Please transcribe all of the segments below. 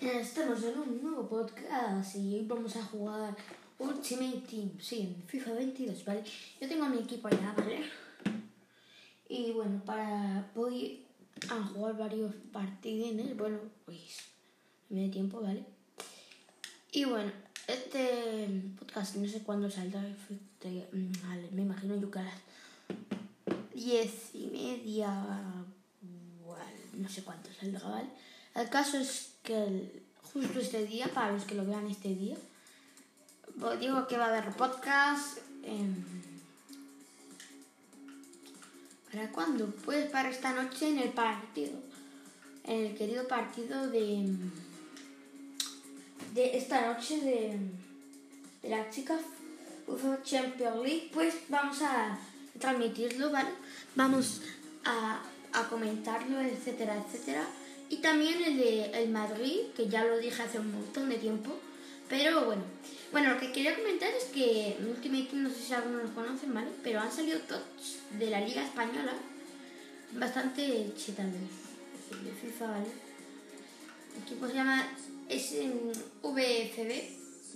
Estamos en un nuevo podcast y hoy vamos a jugar Ultimate Team, sí, en FIFA 22, ¿vale? Yo tengo mi equipo ya, ¿vale? Y bueno, para voy a jugar varios partidines, bueno, pues me da tiempo, ¿vale? Y bueno, este podcast no sé cuándo saldrá, mm, me imagino yo que a diez y media, no sé cuánto saldrá, ¿vale? El caso es que justo este día, para los que lo vean este día, pues digo que va a haber podcast. ¿Para cuándo? Pues para esta noche en el partido. En el querido partido de. de esta noche de. de la chica Champions League. Pues vamos a transmitirlo. Vamos a, a comentarlo, etcétera, etcétera. Y también el de el Madrid, que ya lo dije hace un montón de tiempo. Pero bueno, bueno, lo que quería comentar es que Ultimate no sé si algunos lo conocen, ¿vale? Pero han salido todos de la Liga Española bastante chetados de FIFA. El equipo se llama VFB,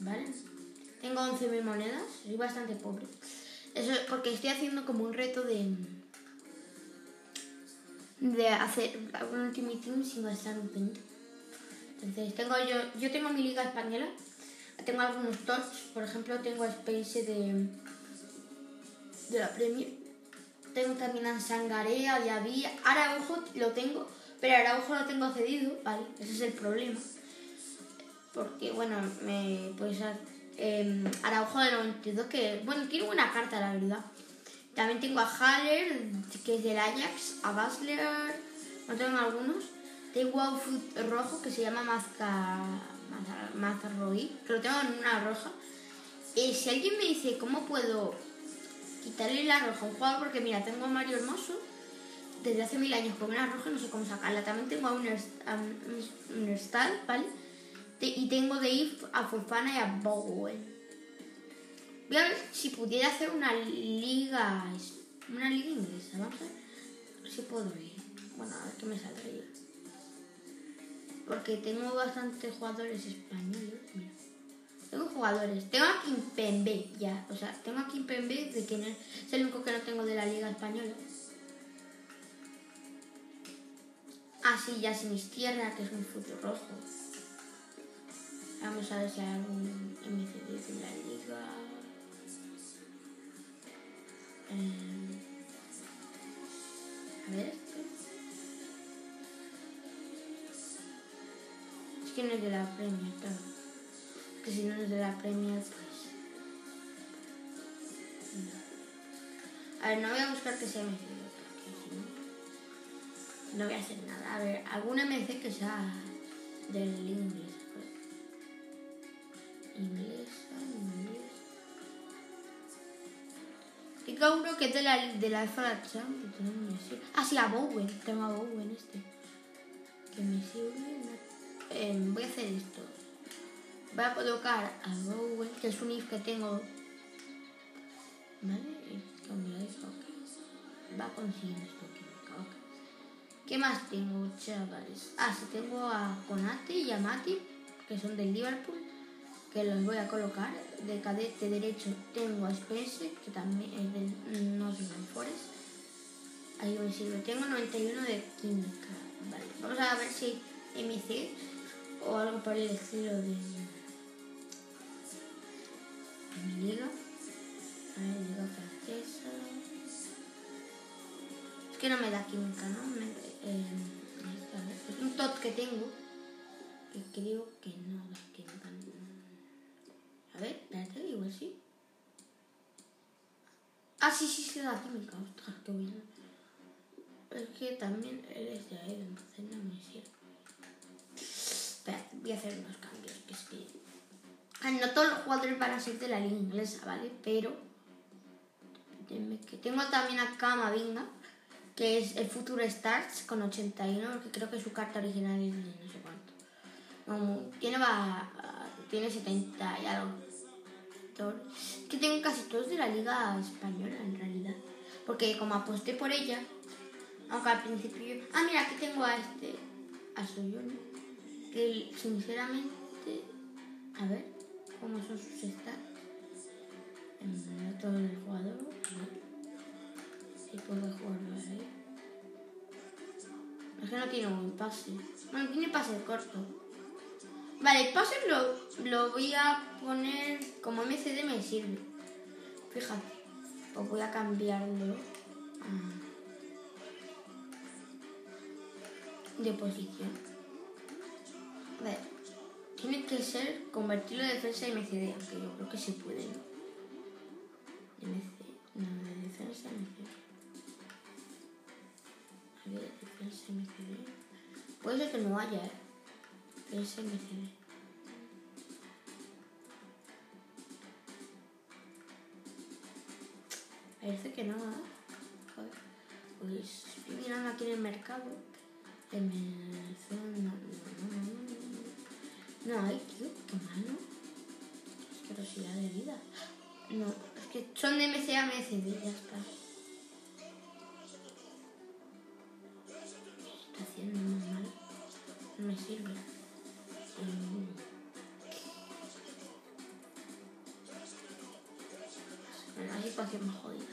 ¿vale? Tengo 11.000 monedas, soy bastante pobre. Eso es porque estoy haciendo como un reto de de hacer un Ultimate Team sin gastar un pento. Entonces, tengo yo, yo tengo mi liga española, tengo algunos tops, por ejemplo, tengo a Space de, de la Premier, tengo también a Sangarea, de Avía, Araujo lo tengo, pero Araujo lo tengo cedido, ¿vale? Ese es el problema. Porque, bueno, me pues eh, Araujo de 92, que, bueno, tiene buena carta, la verdad. También tengo a Haller, que es del Ajax, a Basler, no tengo algunos. Tengo a un rojo que se llama Mazca, Mazarroí, que lo tengo en una roja. Y si alguien me dice cómo puedo quitarle la roja a un jugador, porque mira, tengo a Mario Hermoso desde hace mil años con una roja, no sé cómo sacarla. También tengo a un, un, ¿vale? Y tengo de If a Fofana y a Bowen. Voy a ver si pudiera hacer una liga. Una liga inglesa. Vamos a ver si puedo ir. Bueno, a ver qué me saldría. Porque tengo bastantes jugadores españoles. Tengo jugadores. Tengo a Kimpembe ya. O sea, tengo a Kimpembe de que es el único que no tengo de la liga española. Ah, sí, ya tierra que es un futuro rojo. Vamos a ver si hay algún MCD de la liga. Eh, a ver. Es que no es de la premia, claro. Que si no es de la premia, pues. A ver, no voy a buscar que sea MC, porque si no. No voy a hacer nada. A ver, alguna MC que sea del inglés. Pues. Inglés. Uno que es de la, de la Ah, sí, a Bowen. Tengo a Bowen este. Que me sirve. Eh, voy a hacer esto. Voy a colocar a Bowen, que es un if que tengo. ¿Vale? Va a conseguir esto que ¿Qué más tengo, chavales? Ah, sí, tengo a Conate y a Mati, que son del Liverpool que los voy a colocar. De cadete derecho tengo a Spence, que también es del Nottingham Forest. Ahí me sirve. Tengo 91 de química. Vale, vamos a ver si MC o algo por el estilo de, mi liga. A ver, liga francesa. Es que no me da química, ¿no? Eh, es un tot que tengo que creo que no química. A ver, espérate, igual sí. Ah, sí, sí, sí, la química. Ostras, bueno. Es que también eres de ahí, entonces no me sirve. Espera, voy a hacer unos cambios. Que es que. Ah, no todos los jugadores van a ser de la liga inglesa, ¿vale? Pero. Tengo también a Kamavinga, que es el Future Stars con 81, que creo que su carta original es de no sé cuánto. tiene va tiene 70 y algo. Que tengo casi todos de la liga española en realidad. Porque como aposté por ella, aunque al principio... Ah, mira, aquí tengo a este... A Soyone. que sinceramente, a ver, cómo son sus stats. En todo el jugador, si puedo jugarlo ahí. Es que no tiene un pase. Bueno, tiene pase corto. Vale, pase lo, lo voy a poner como MCD me sirve. Fíjate. Pues voy a cambiarlo de posición. A ver. Tiene que ser convertirlo de defensa en MCD, aunque yo creo que se puede, ¿no? MC, no, de defensa MCD. A ver, defensa MCD. Puede ser que no haya, ¿eh? Defensa MCD. Parece que no, ¿eh? Pues estoy mirando aquí en el mercado. En el... No, no, no, no. No hay, tío, qué malo. Asquerosidad de vida. No, es que son de MCA, MCD, ya está. ¿Qué está haciendo muy mal? No me sirve. Situación más jodida.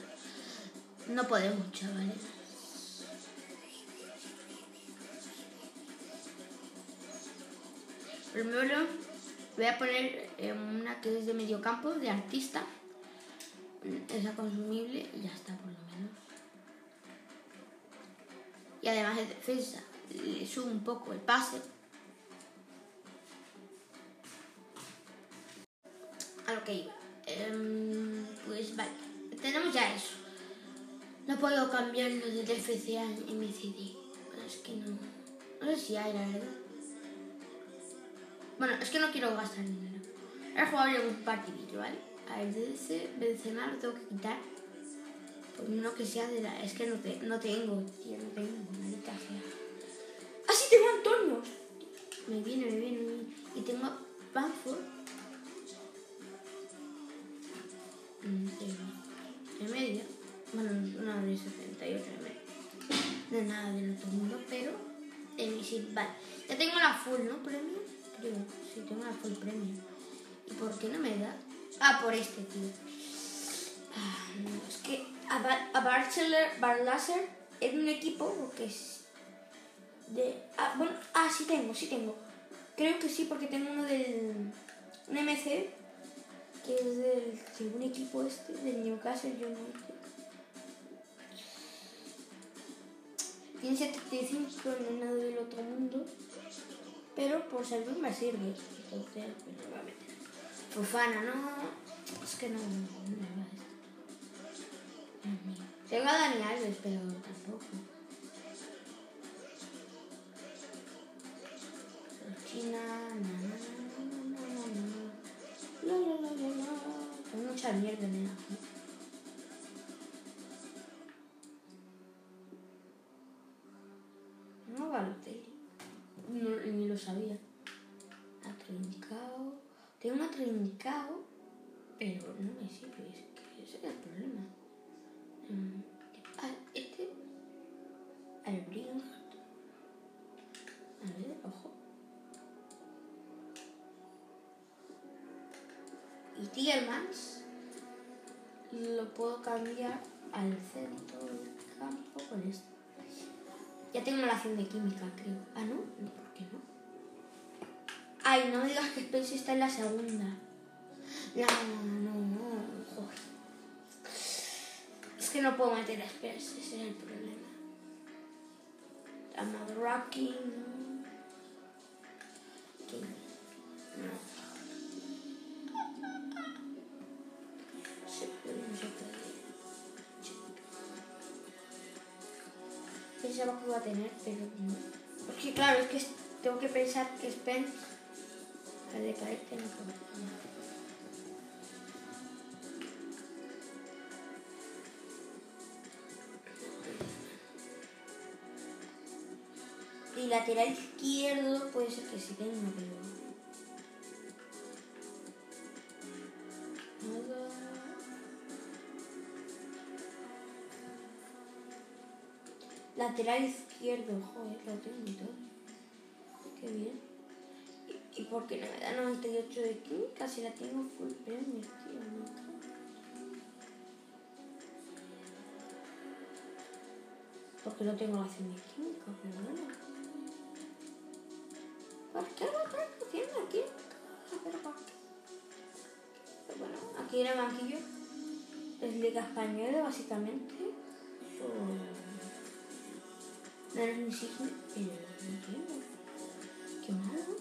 No podemos, chavales. Primero voy a poner eh, una que es de medio campo, de artista. Esa consumible y ya está, por lo menos. Y además de defensa, le subo un poco el pase. Cambiarlo de DFC a MCD. Es que no. No sé si hay, la verdad. Bueno, es que no quiero gastar dinero. He jugado ya un partidillo, ¿vale? A ver, de ese Benzema lo tengo que quitar. Por uno que sea de la... Es que no, te, no tengo, tío, no tengo. Maldita sea. ¡Ah, sí tengo Antonio! Me viene, me viene, me viene. Y tengo Bamford. De media. Bueno, una de 78 de media. No es nada del otro mundo, pero... Mi sit, vale. Ya tengo la full, ¿no? Premio. Creo. Sí, tengo la full premio. ¿Y por qué no me da? Ah, por este, tío. Ah, no, es que a, Bar a Barlasser es un equipo que es de... Ah, bueno, ah, sí tengo, sí tengo. Creo que sí, porque tengo uno del... Un MC, que es del segundo equipo este, del Newcastle United. Tiene 75 en el lado del otro mundo, pero por salud me sirve. Entonces, pues lo voy a meter. Fufana, no. Es que no, no me va esto. A Dani pero tampoco. China, mucha mierda. No Tiermans lo puedo cambiar al centro del campo con esto. Ya tengo la acción de química, creo. Ah, ¿no? No, ¿por qué no? Ay, no me digas que Spence está en la segunda. No, no, no, joder. Es que no puedo meter a Spence, ese es el problema. I'm rocking. Pensaba que iba a tener, pero no. Claro, es que tengo que pensar que Spence al de caerte no puedo. Y lateral izquierdo puede ser que sí tenga, pero. Lateral izquierdo, joder, lo tengo y todo. Qué bien. porque no me da 98 de química si la tengo full premios, tío? No. Porque no tengo acción de química, pero bueno. ¿Por qué no aquí? Pero ¿por qué? Pero bueno, aquí en el banquillo es Liga Española, básicamente. Pero no entiendo. Qué malo.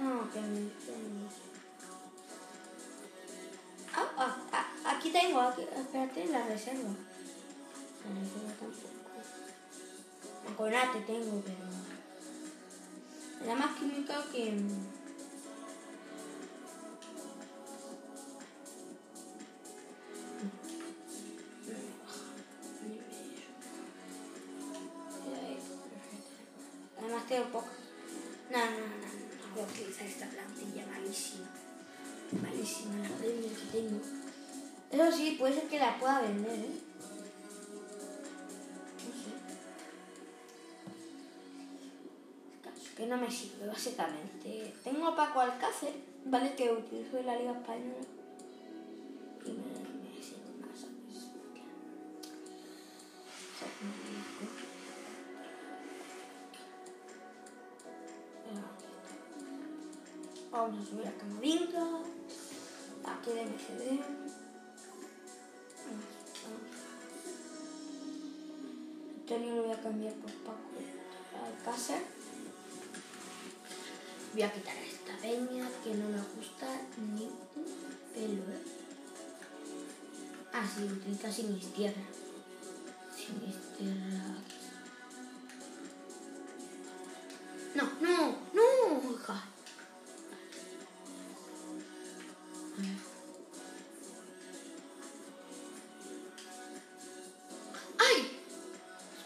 Ah, que me Ah, ah, ah, aquí tengo, aquí, espérate, la reserva. La reserva tampoco. Aconate tengo, pero... Me da más química que... puede ser que la pueda vender, ¿eh? Que no me sirve, básicamente. Tengo a Paco Alcácer, ¿vale? Que utilizo en la Liga Española. Y me, me sirve más. ¿Sabes? Vamos a subir a Camavinga. Aquí de MCD. Antonio lo voy a cambiar por Paco Alcácer. Voy a quitar esta peña que no me gusta ni un pelo. ¿eh? Ah, sí, utiliza Sinistierra.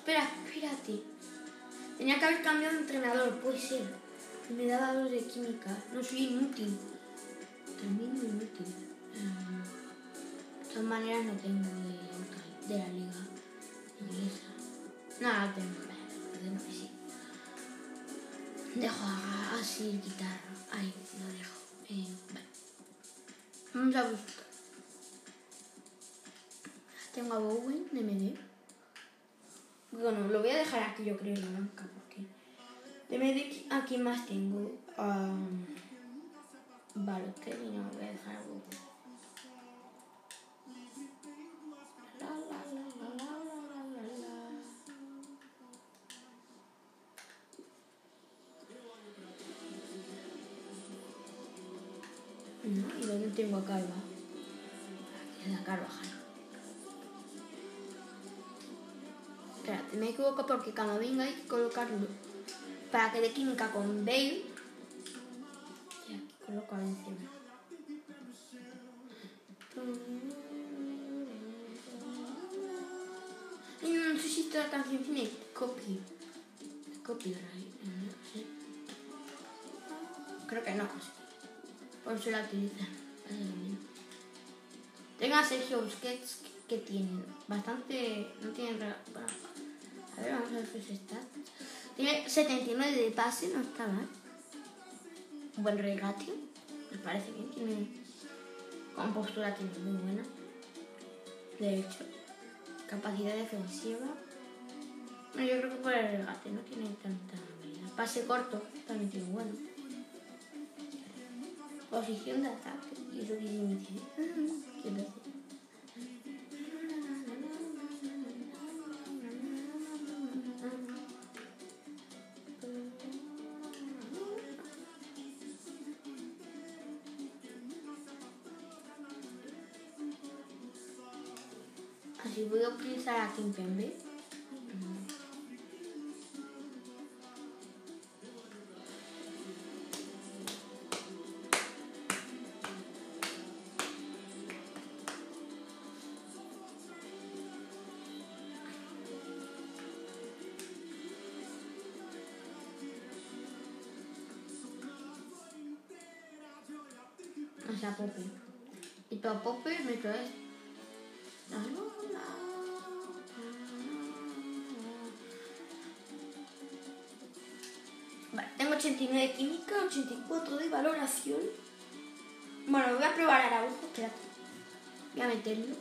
Espera, espérate. Tenía que haber cambiado de entrenador, puede ser. Me daba dos de química. No soy inútil. Tremendo inútil. De todas maneras no tengo de, la liga inglesa. No tengo. No, sí. Dejo así el guitarra. Ahí, lo dejo. Eh. Vamos a buscar. Tengo a Bowen de MD. Bueno, lo voy a dejar aquí, yo creo, en la banca, porque. De aquí más tengo. Um, Balotelli, no, voy a dejar a Bowen. La, la, la, la, la, la, la, la. No, ¿y dónde tengo a Calva? Aquí la Carvajal. Me equivoco porque Camavinga hay que colocarlo para que dé química con Bale. Y aquí coloco a Benzema. Y no sé si esta canción tiene copy. Copyright. Creo que no. Por eso la utilizan. Tengo a Sergio Busquets que tienen bastante. No tienen. Bueno, a ver, vamos a ver sus stats. Tiene 79 de pase, no está mal. Un buen regate, me parece bien. Tiene compostura, tiene muy buena. De hecho, capacidad defensiva. Bueno, yo creo que por el regate no tiene tanta habilidad. Pase corto, también tiene bueno. Posición de ataque. ¿Y eso qué significa? ¿Qué es eso? Así voy a utilizar 89 de química, 84 de valoración. Bueno, voy a probar Araujo, espérate. Voy a meterlo.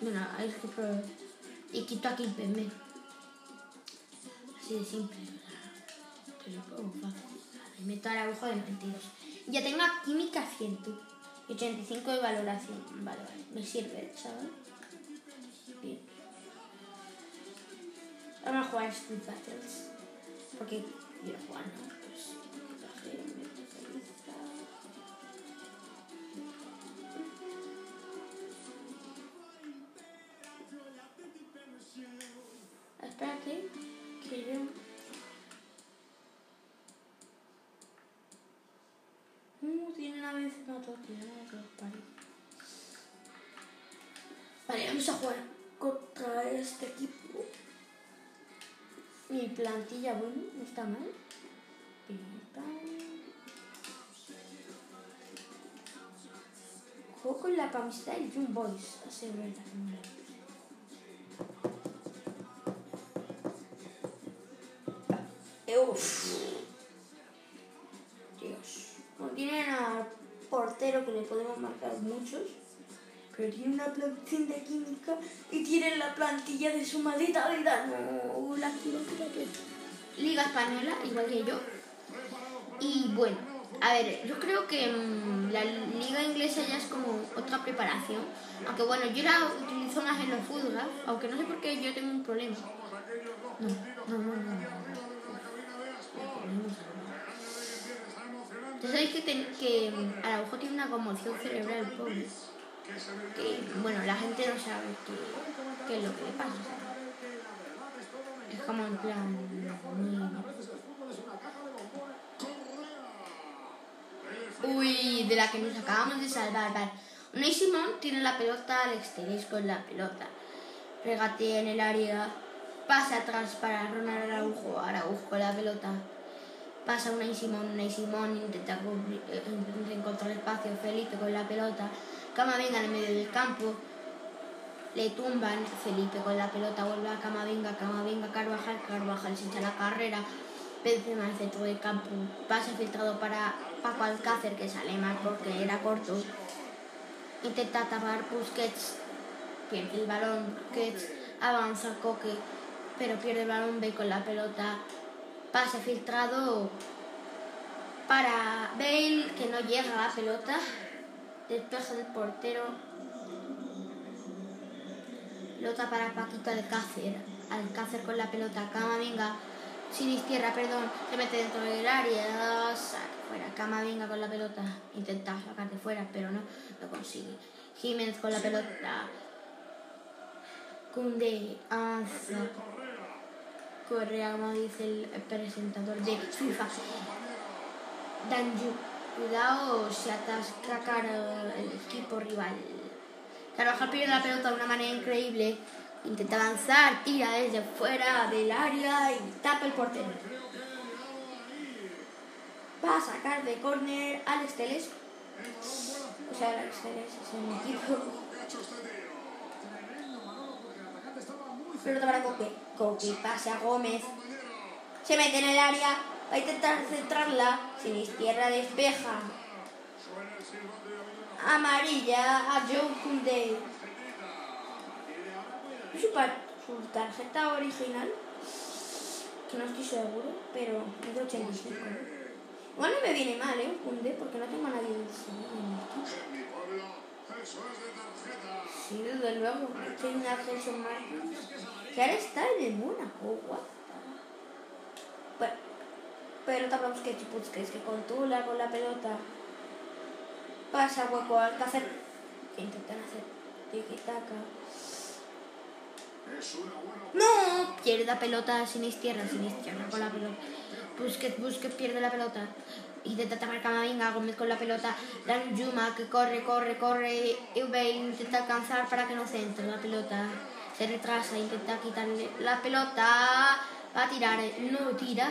Bueno, hay que probar. Y quito aquí el PM. Así de simple. Te lo pongo fácil. Vale, meto Araujo de 92. Ya tengo química 100. 85 de valoración. Vale, vale. Me sirve, chaval. Bien. Vamos a jugar Street Battles. Porque quiero jugar, ¿no? Pues, Espérate, que yo... Uh, tiene una vez una tortilla, pare. Vale, vamos a jugar contra este equipo. Mi plantilla, bueno, no está mal. Juego con la camiseta del Young Boys, es verdad. Uf. Dios. No tienen a portero que le podemos marcar muchos. Pero tiene una plantilla de química y tienen la plantilla de su maldita vida. No, la quiero que Liga Española, igual que yo. Y bueno, a ver, yo creo que mmm, la liga inglesa ya es como otra preparación. Aunque bueno, yo la utilizo más en los fútbol, aunque no sé por qué yo tengo un problema. No, no, no, no. Ya sabéis que, ten, que Araujo tiene una conmoción cerebral, pobre. Que, bueno, la gente no sabe qué es lo que le pasa. Es como en plan... Uy, de la que nos acabamos de salvar. Vale. Unai Simón tiene la pelota, al exterior con la pelota. Regatea en el área. Pasa atrás para Ronald Araujo. Araujo con la pelota. Pasa Unai Simón. Unai Simón intenta, eh, intenta encontrar espacio. Felipe con la pelota. Camavinga en el medio del campo. Le tumban. Felipe con la pelota. Vuelve a Camavinga. Camavinga, Carvajal. Carvajal se echa la carrera. Benzema al centro del campo. Pase filtrado para Paco Alcácer, que sale mal porque era corto. Intenta tapar Busquets. Pierde el balón. Busquets avanza Coque. Pero pierde el balón. Ve con la pelota. Pase filtrado para Bale, que no llega a la pelota. Despeja del portero. Pelota para Paquito Alcácer. Alcácer con la pelota. Camavinga sin izquierda, perdón, se mete dentro del área, saca fuera, Camavinga con la pelota, intenta sacar de fuera, pero no lo consigue. Jiménez con la pelota, Kunde avanza, Correa, como dice el presentador de FIFA, Danju, cuidado, se atasca el equipo rival. Carvajal pierde la pelota de una manera increíble, Intenta avanzar, tira desde fuera del área y tapa el portero. Va a sacar de córner Alex Teles. O sea, Alex Teles es el equipo. Pelota para Coque. Coque pase a Gómez. Se mete en el área. Va a intentar centrarla. Sin izquierda despeja. Amarilla a Joe Koundé su, su tarjeta original, que no estoy seguro, pero es de 85. Igual me viene mal, ¿eh? Un D, porque no tengo a nadie de Sí, desde luego. Tiene una Gerson Martins. Que ahora está el Mónaco, what? Bueno, pelota para Busquets y Busquets, que contula con la pelota. Pasa hueco al hacer. Que intentan hacer tiki-taka. No, pierde la pelota sin izquierda, sin izquierda con la pelota. Busquets, Busquets pierde la pelota. Intenta tapar Camavinga, Gómez con la pelota. Dan Yuma que corre, corre, corre. Bale intenta alcanzar para que no centre la pelota. Se retrasa, intenta quitarle la pelota. Va a tirar, no tira.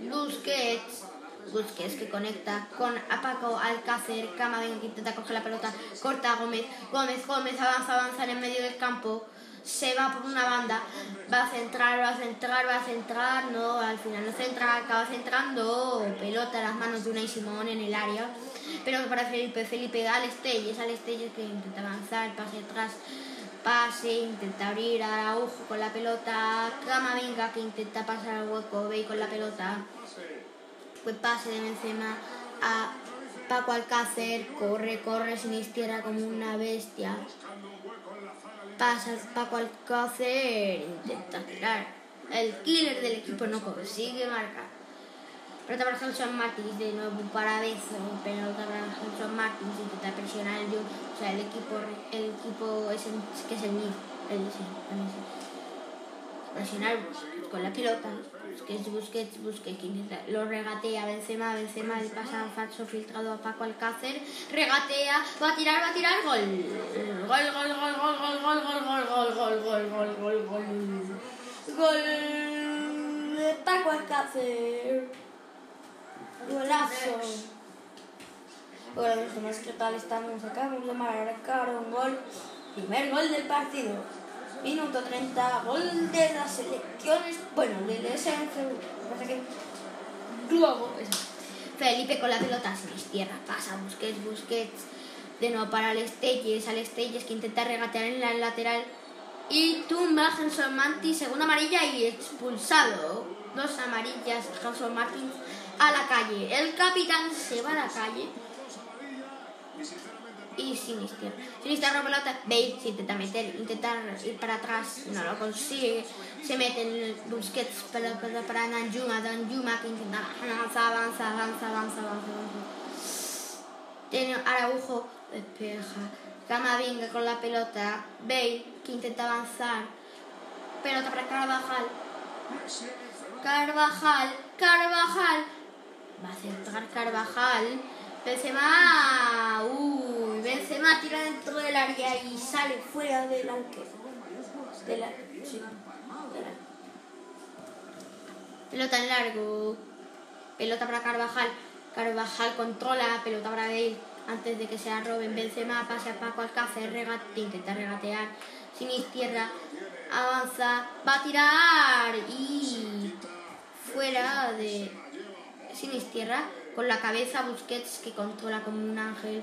Busquets. Busquets que conecta con Paco Alcácer, Camavinga que intenta coger la pelota, corta a Gómez, Gómez, Gómez avanza, avanza en medio del campo, se va por una banda, va a centrar, va a centrar, va a centrar, no, al final no centra, acaba centrando, pelota en las manos de una Simón en el área, pero para Felipe, Felipe al Estelles, al Estelles que intenta avanzar, pase atrás, pase, intenta abrir a Araujo con la pelota, Camavinga que intenta pasar al hueco, ve con la pelota, pues pase de Benzema a Paco Alcácer, corre, corre sin izquierda como una bestia, pasa Paco Alcácer, intenta tirar, el killer del equipo no consigue marcar. Pelota para Gelson Martins, de nuevo para Bezo, pelota para Gelson Martins, intenta presionar el o sea, el equipo, el equipo es el, que es el mío, el, sí, presionar con la pelota, Busquets, Busquets, Busquets, que lo regatea, Benzema, Benzema, le pasa falso filtrado a Paco Alcácer, regatea, va a tirar, va a tirar, gol, gol, gol, gol, gol, gol, gol, gol, gol, gol, gol, gol, gol, gol, gol, de Paco Alcácer. Golazo. Bueno, los ¿qué tal estamos acá? Vamos a marcar un gol. Primer gol del partido. Minuto 30, gol de las selecciones. Bueno, del SNC. Pasa que. Globo. Felipe con la pelota sin tierra. Pasa Busquets, Busquets. De nuevo para el Estelles. Al Estelles que intenta regatear en la lateral. Y tumba Hanson Manti, segunda amarilla y expulsado. Dos amarillas, Hanson Martins a la calle. El capitán se va a la calle. Y Sinister. Sinister la pelota. Bale se intenta meter, intenta ir para atrás. No lo consigue. Se mete en Busquets para, para, para Danjuma. Danjuma que intenta avanza, avanza, avanza, avanza, avanza. Tiene Araujo. Despeja. Camavinga con la pelota. Bale que intenta avanzar. Pelota para Carvajal. Carvajal. Carvajal Va a centrar Carvajal. Benzema. Uy, Benzema tira dentro del área y sale fuera del arquero. De la, sí, Pelota en largo. Pelota para Carvajal. Carvajal controla. Pelota para Bale. Antes de que se la roben. Benzema pasa a Paco Alcácer. Regate, intenta regatear. Sin izquierda. Avanza. Va a tirar. Y fuera de Sinistierra, con la cabeza Busquets que controla como un ángel.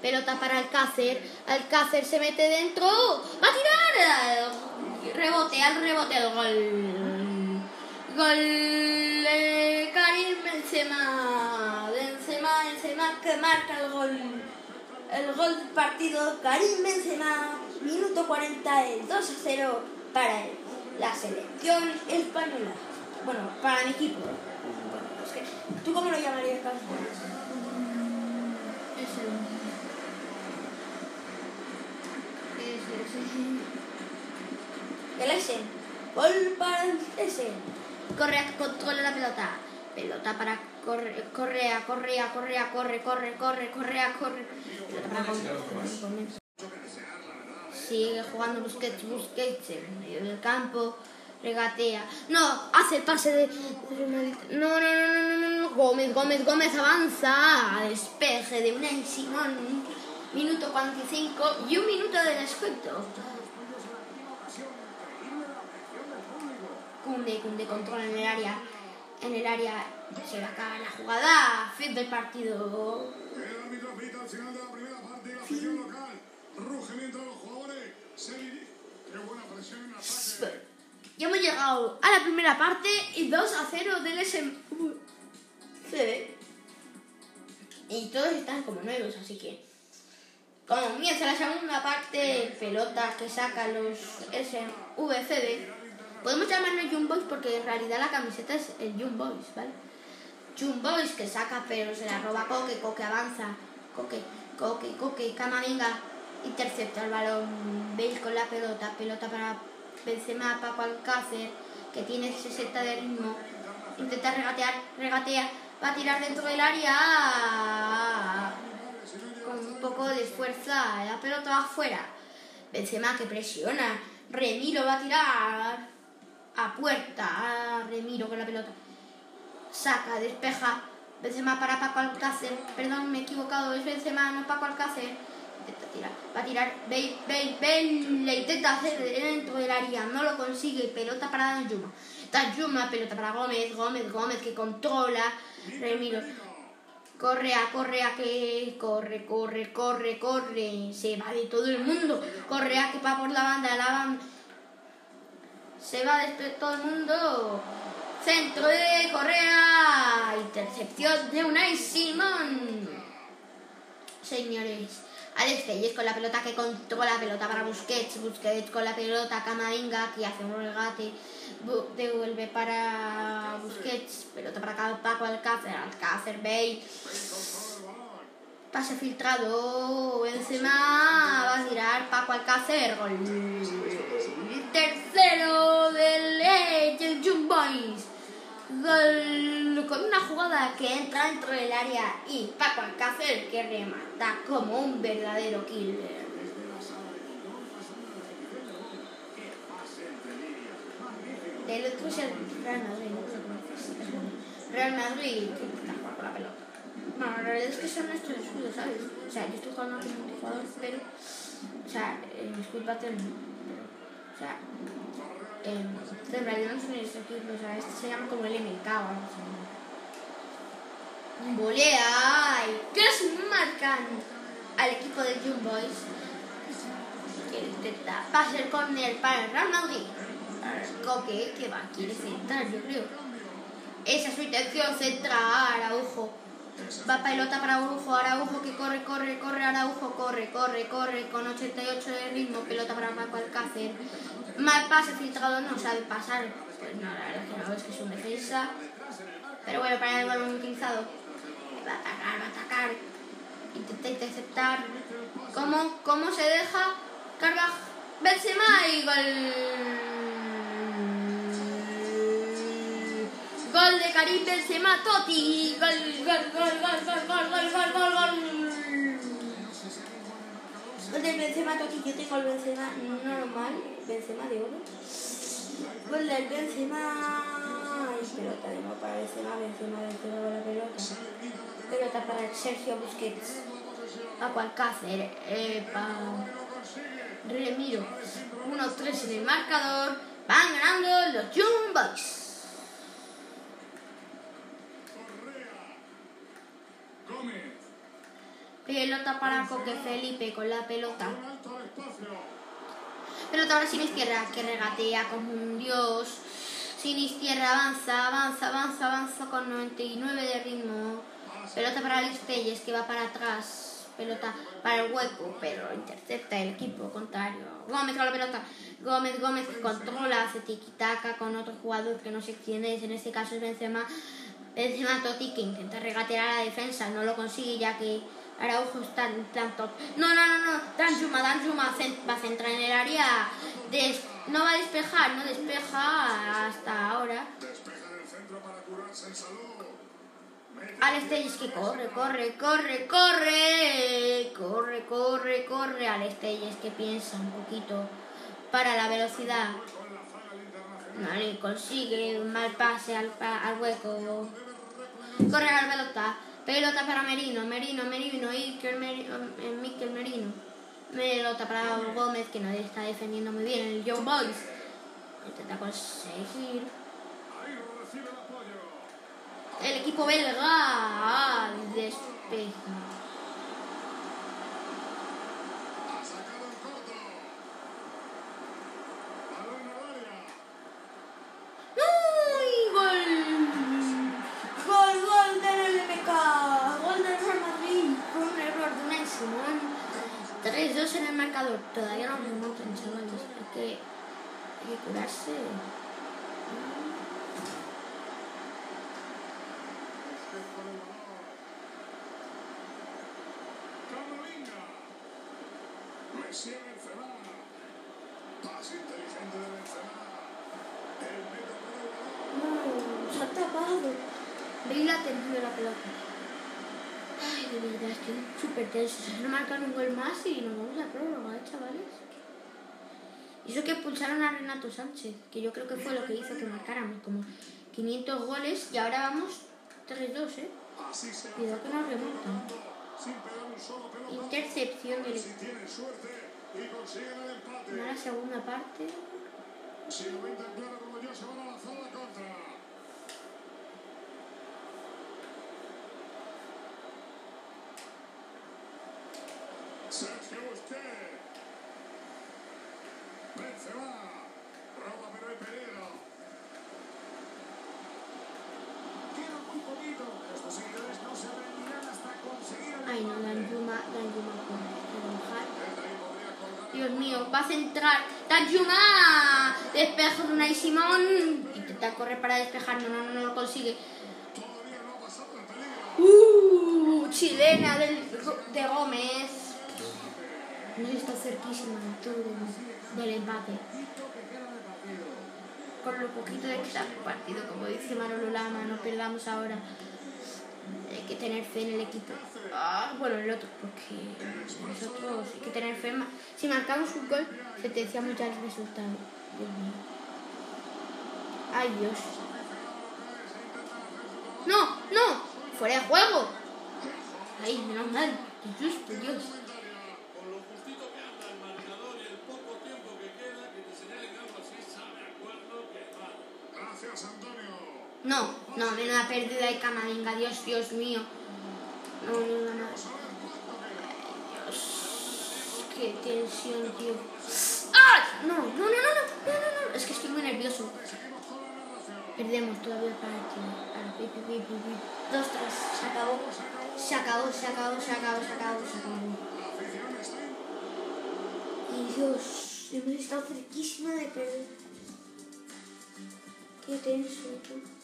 Pelota para Alcácer. Alcácer se mete dentro. ¡Va a tirar! Rebote, al rebote, el gol. Gol Karim Benzema. Benzema, Benzema que marca el gol. El gol del partido, Karim Benzema. Minuto 40, 2 a 0 para la selección española. Bueno, para mi equipo. ¿Tú cómo lo llamarías, Carlos? El S. Gol para el S. Correa controla la pelota. Pelota para corre, Correa, Correa, Correa, corre, corre, corre, Correa, corre. Pelota para Sigue jugando Busquets, Busquets en medio del campo regatea. No, hace el pase de. No, no, no, no, no, no. Gómez, Gómez, Gómez avanza. Despeje de una Simón. Minuto 45 y un minuto de descuento. Cunde, Cunde controla en el área. En el área se le acaba la jugada. Fin del partido. El árbitro pita al final de la primera parte la afición local. Ruge mientras los jugadores se Qué buena presión en ataque. Ya hemos llegado a la primera parte y 2 a 0 del SM. Y todos están como nuevos, así que. Comienza la segunda parte, pelota que saca los SVCD. Podemos llamarlo Jump Boys porque en realidad la camiseta es el Jump Boys, ¿vale? Jump Boys que saca pero se la roba Coque, Coque avanza, Coque, Coque, Coque, Camavinga intercepta el balón, Bale con la pelota, pelota para Benzema, Paco Alcácer, que tiene 60 de ritmo, intenta regatear, regatea, va a tirar dentro del área. Con un poco de fuerza, la pelota afuera. Benzema que presiona, Remiro va a tirar a puerta, Remiro con la pelota. Saca, despeja, Benzema para Paco Alcácer, perdón, me he equivocado, es Benzema, no Paco Alcácer Va a tirar. Bale, Bale, Bale. Le intenta hacer dentro del área. No lo consigue. Pelota para Danjuma. Danjuma, pelota para Gómez. Gómez, Gómez que controla. Remiro. Correa, Correa que corre, corre, corre, corre. Se va de todo el mundo. Correa que va por la banda, la banda. Se va de todo el mundo. Centro de Correa. Intercepción de Unai Simón. Señores. Alex Telles con la pelota que controla la pelota para Busquets. Busquets con la pelota. Camavinga que hace un regate. Devuelve para Busquets. Pelota para Paco Alcácer. Alcácer Bay. Pase filtrado. Benzema va a tirar Paco Alcácer. Gol. Tercero del Legend Jump Con una jugada que entra dentro del área y Paco Alcácer que remata como un verdadero killer. Del otro es el Real Madrid. Real Madrid que está jugando la pelota. Bueno, la realidad es que son nuestros escudos, ¿sabes? O sea, yo estoy jugando un multijugador, pero. O sea, en Squid Battle no. o sea, estos equipos, o sea, este se llama como el MK o algo así. Volea que marcan al equipo de Young Boys que intenta pasar corner para el Real Madrid. Coque que va, quiere centrar, yo creo. Esa es su intención, centrar, Araujo. Va pelota para Araujo, Araujo que corre, corre, corre, Araujo, corre, corre, corre, con 88 de ritmo, pelota para Paco Alcácer. Mal pase filtrado, no sabe pasar. Pues no, la verdad que no, es que es un defensa. Pero bueno, para el balón utilizado. Va a atacar, va a atacar. Intenta interceptar. ¿Cómo, cómo se deja? Carvajal, Benzema y. Gol de Karim Benzema, Totti. Gol, gol, gol, gol, gol, gol, gol, gol, gol, gol. Gol de Benzema, Totti. Yo tengo el Benzema normal. Benzema de oro. Gol del Benzema. Pelota de nuevo para Benzema, Benzema, Benzema con la pelota. Pelota para Sergio Busquets. Paco Alcácer. Epa. Remiro. 1-3 en el marcador. Van ganando los Young Boys. Pelota para Coque Felipe con la pelota. Pelota ahora sin izquierda que regatea como un dios. Sin izquierda avanza, avanza, avanza, avanza con 99 de ritmo. Pelota para Alex Telles que va para atrás. Pelota para el hueco, pero intercepta el equipo contrario. Gómez con la pelota. Gómez, Gómez que controla, hace tiki-taka con otro jugador que no sé quién es. En este caso es Benzema. Benzema Totti que intenta regatear a la defensa. No lo consigue ya que Araujo está top. No, no, no, no. Danjuma, Danjuma va a centrar en el área. no va a despejar, no despeja hasta ahora. Alex Telles que corre, corre, corre, corre. Corre, corre, corre. Alex Telles que piensa un poquito para la velocidad. No le consigue un mal pase al, al hueco. Corre a la pelota. Pelota para Merino, Merino, Merino, Iker Merino, eh, Mikel Merino. Pelota para Gómez, que no está defendiendo muy bien el Joe Boys. Intenta conseguir. El equipo belga despeja. en el marcador. Todavía no remontan, chavales. Hay que, hay que curarse. No, se ha tapado. Veis la tensión de la pelota de verdad, estoy súper tenso. Se marcar un gol más y nos vamos a prórroga, ¿eh, chavales? Y eso que pulsaron a Renato Sánchez, que yo creo que fue lo que hizo que marcáramos como 500 goles y ahora vamos 3-2, ¿eh? Cuidado que nos remontan. Intercepción del y consiguen el empate. en la segunda parte. Si lo claro como yo, se van a la contra. Sergio Busquets. Benzema. Roba pero hay peligro. Queda muy poquito. Estos seguidores no se rendirán hasta conseguir el Ay, no, empate. Danjuma, Danjuma con trabajar. Desde ahí podría colgar Dios mío, va a centrar. Danjuma. Despeja de Unai Simón. Intenta correr para despejar. No, no, no, no lo consigue. Uh, chilena del, de Gómez. No está cerquísima del, del empate. Con lo poquito de que está partido, como dice Manolo Lama, no perdamos ahora. Hay que tener fe en el equipo. Ah, bueno, el otro, porque nosotros hay que tener fe. en ma- Si marcamos un gol, sentenciamos ya el resultado. Dios mío. Ay, Dios. ¡No! ¡No! ¡Fuera de juego! Ay, menos mal. ¡Qué susto, Dios! Te. No, no, menuda pérdida de Camavinga, Dios, Dios mío. No, no, no. Dios, qué tensión, tío. ¡Ah! No, no, no, no, no, no, no. Es que estoy muy nervioso. Perdemos todavía pi, pi. Dos, tres, se acabó. Se acabó, se acabó, se acabó, se acabó, se acabó. Y Dios, hemos estado cerquísima de perder. Qué tenso, tú.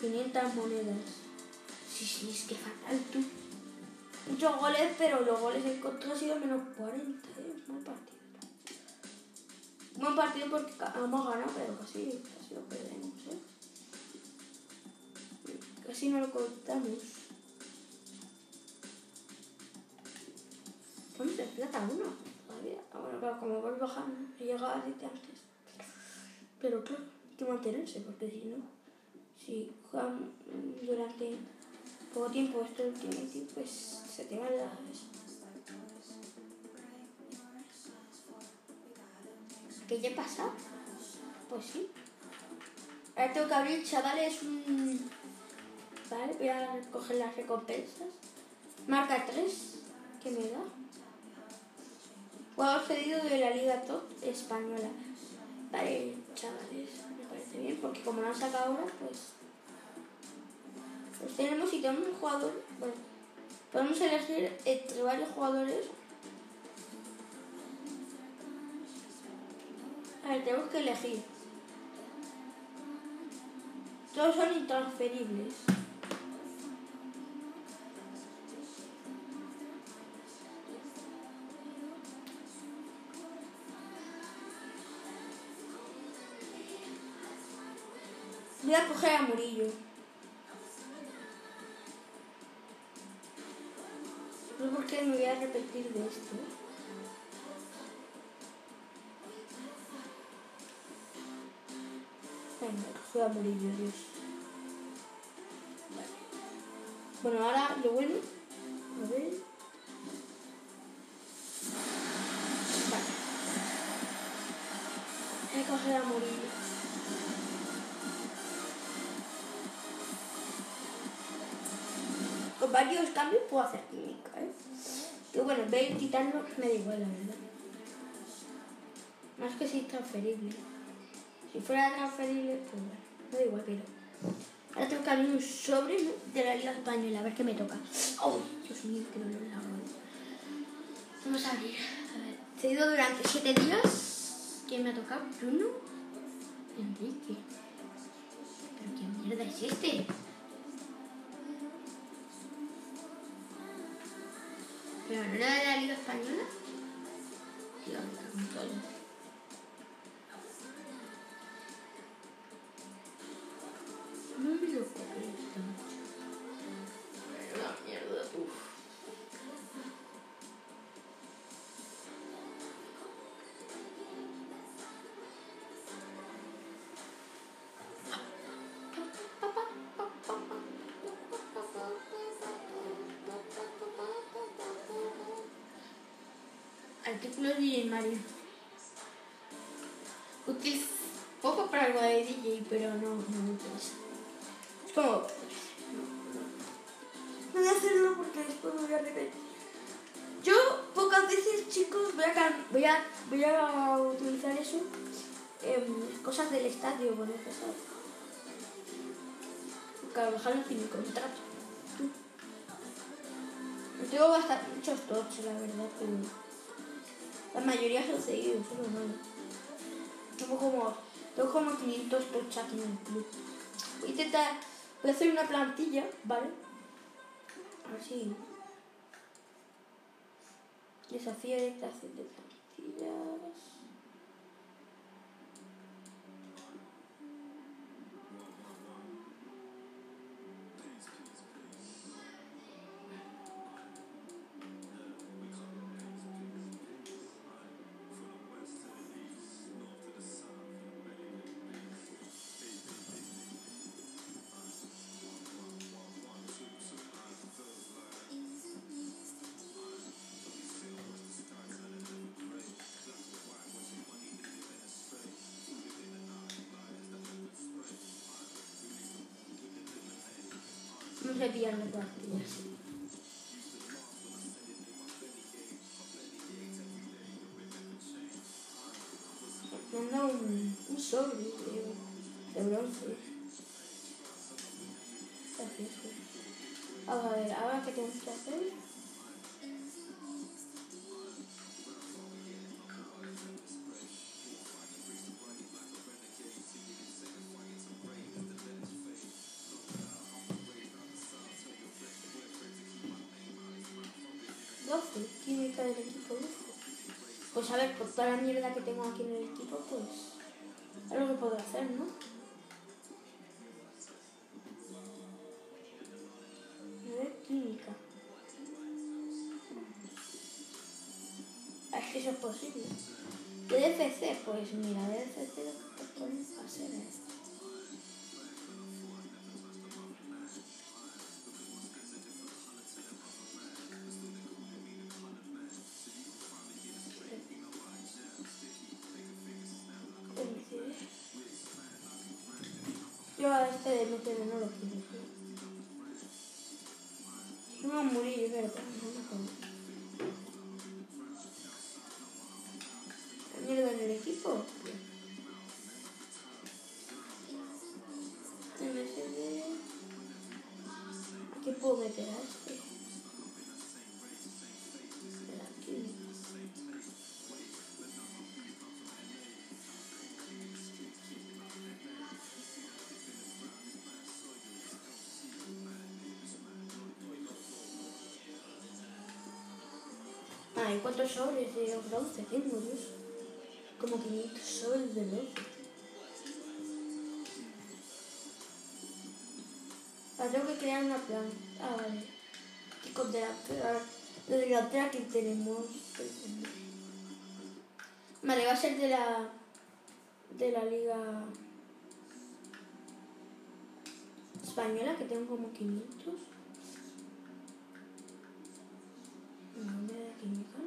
500 monedas. Sí, sí, es que fatal, tú. Muchos goles, pero los goles en contra han sido menos 40, ¿eh? Buen partido. Buen partido porque hemos ganado, pero casi, casi lo perdemos, ¿eh? Casi no lo contamos. Estamos en plata uno todavía. Ah, Bueno, pero como voy bajando, he llegado a sitio antes. Pero claro, hay que mantenerse, porque si no, si juegan durante poco tiempo este Ultimate, pues se te van las... ¿Qué ya pasa? Pues sí. Ahora tengo que abrir, chavales, un... Vale, voy a coger las recompensas. Marca 3, ¿qué me da? Jugador cedido de la Liga Top Española. Vale, chavales, bien, porque como lo han sacado ahora, pues... Pues tenemos, si tenemos un jugador, podemos elegir entre varios jugadores. A ver, tenemos que elegir. Todos son intransferibles. Voy a coger a Murillo. No sé por qué me voy a repetir de esto. Venga, coge a Murillo, Dios. Bueno, ahora lo bueno. Puedo hacer química, ¿eh? Que bueno, ver titano me da igual, la verdad. Más que si es transferible. Si fuera transferible, pues bueno, me da igual, pero... Ahora tengo que abrir un sobre de la Liga Española, a ver qué me toca. ¡Oh, Dios mío, qué dolor la! Vamos a abrir. A ver, cedido durante 7 días. ¿Quién me ha tocado? ¿Bruno? Enrique. ¿Pero qué mierda es este? Pero no era la Liga Española. Tío, me cago en todo. Artículos DJ Mario. Útil poco para algo de DJ, pero no, no me interesa. Es como... No voy a hacerlo porque después me voy a arrepentir. Yo pocas veces, chicos, voy a, voy a, voy a utilizar eso. em, cosas del estadio, por empezar. Carvajal sin mi contrato. Tengo bastante, muchos tops, la verdad, pero la mayoría son seguidos, eso es malo. Tengo como, tengo como 500 tops aquí en el club. Voy a intentar, voy a hacer una plantilla, ¿vale? Así. Desafío de creación de plantillas. Pillar las plantillas. Me han dado un, un sobre de, de bronce. Gracioso. Vamos a ver, ahora qué tenemos que hacer. Doce, química del equipo 12. Pues a ver, por toda la mierda que tengo aquí en el equipo, pues es lo que puedo hacer, ¿no? A ver, química. Es que eso es posible. ¿Qué DFC? Pues mira, DFC lo que te ponen va Yo a este de MTV no lo quiero. No me va a morir, verdad. No me mierda en el equipo. MSD. ¿A qué puedo meter Ay, ¿cuántos sobres de bronce tengo, Dios? Como 500 sobres de bronce. Ahora tengo que crear una planta. Ah, vale. Y con delantera. De delantera que tenemos. Vale, va a ser de la. de la liga. española, que tengo como 500. Nombre de química.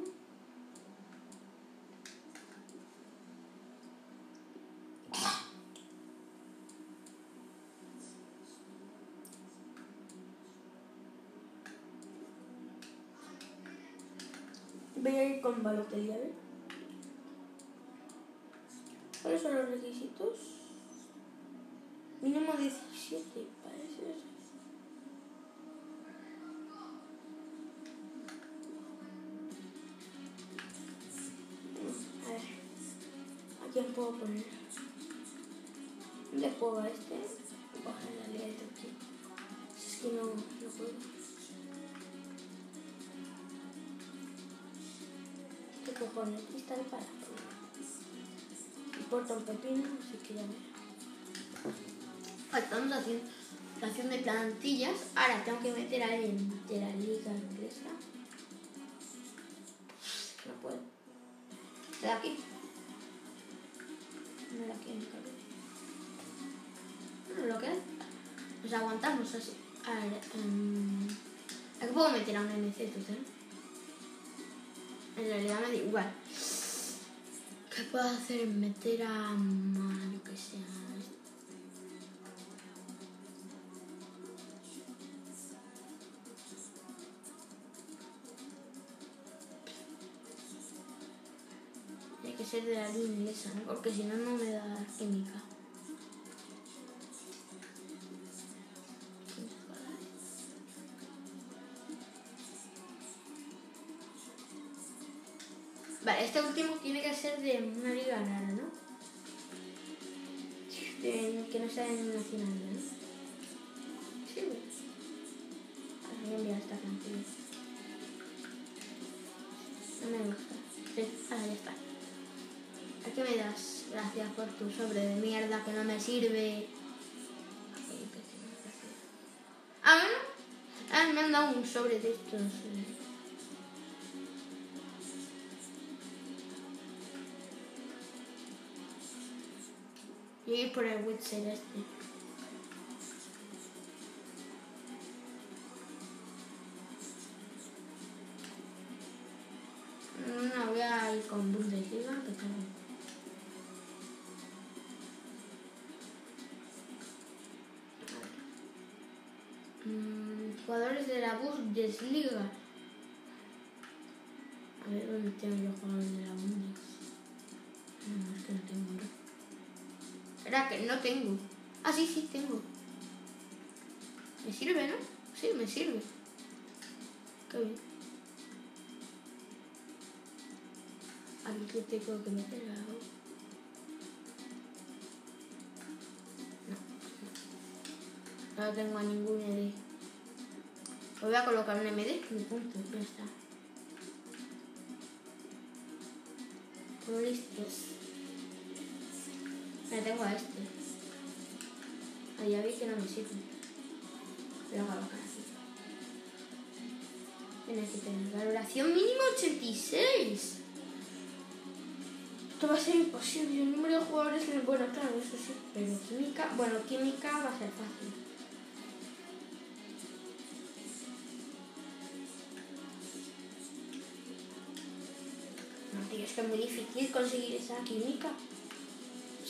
Voy a ir con Balotelli, a ver. ¿Cuáles son los requisitos? Mínimo 17, parece. A ver, ¿a quién puedo poner? ¿Dónde juega este? Baja la liga de Turquía. Es que no, no puedo. ¿Qué cojones? Está de para. Importa un pepino, así que ya me... Haciendo creación de plantillas. Ahora tengo que meter a alguien de la liga inglesa. No puedo. ¿De aquí? No la quiero caber. Bueno, lo que es. Nos aguantamos así. A ver, um, aquí puedo meter a un MC, tú, ¿eh? En realidad me da igual. ¿Qué puedo hacer? Meter a... ma- Yo que sé. a- Tiene que ser de la línea inglesa, ¿no? Porque si no, no me da química. Este último tiene que ser de una liga rara, ¿no? Que no sea en nacional, ¿no? Sí, voy a esta canción. No me gusta. Sí, ahora ya está. ¿A qué me das? Gracias por tu sobre de mierda que no me sirve. Ah, bueno. Ah, me han dado un sobre de estos. Eh. Yo ir por el Witcher este. No, voy a ir con Bundesliga, que está bien. Mm, jugadores de la Bundesliga. A ver, ¿dónde tengo los jugadores de la Bundesliga? Que no tengo. Ah, sí, sí, tengo. Me sirve, ¿no? Sí, me sirve. Qué bien. Aquí tengo que meter algo. No. No tengo a ningún MD. Voy a colocar un MD y punto. Ya está. Listos. Tengo a este. Ya vi que no me sirve. Voy a colocar aquí. Tiene que tener valoración mínima 86. Esto va a ser imposible. El número de jugadores es bueno, claro, eso sí. Pero química, bueno, química va a ser fácil. Es que es muy difícil conseguir esa química.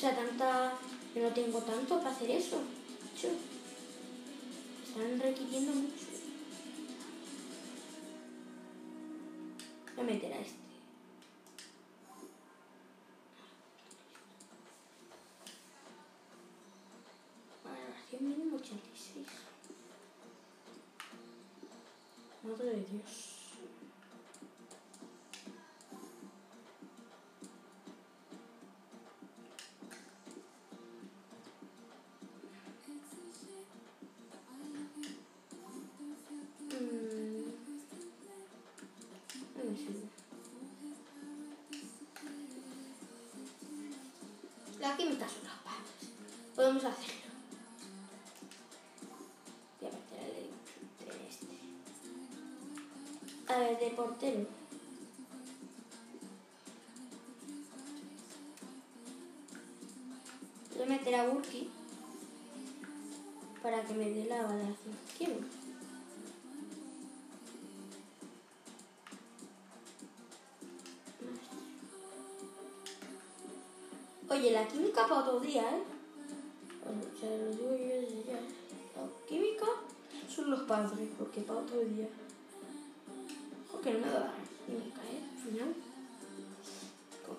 Sea, tanta. Yo no tengo tanto para hacer eso. Yo. Están requiriendo mucho. Voy a meter a este. Valoración mínimo 86. Madre de Dios. La química son los padres. Podemos hacerlo. Voy a meter el entre este. A ver, de portero. Voy a meter a Burki para que me dé la valoración. Quiero. Oye, la química para otro día, ¿eh? Bueno, sea, lo digo yo desde ya. La química son los padres, porque para otro día. Ojo que no me va a dar química, ¿eh? Al final.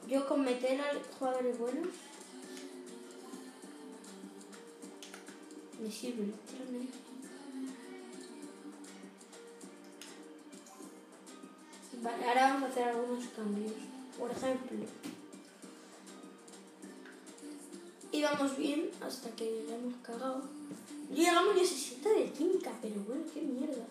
Yo con meter a jugadores buenos. Me sirve. Vale, ahora vamos a hacer algunos cambios. Por ejemplo, íbamos bien hasta que la hemos cagado. Llegamos ya 60 de química, pero bueno, qué mierda.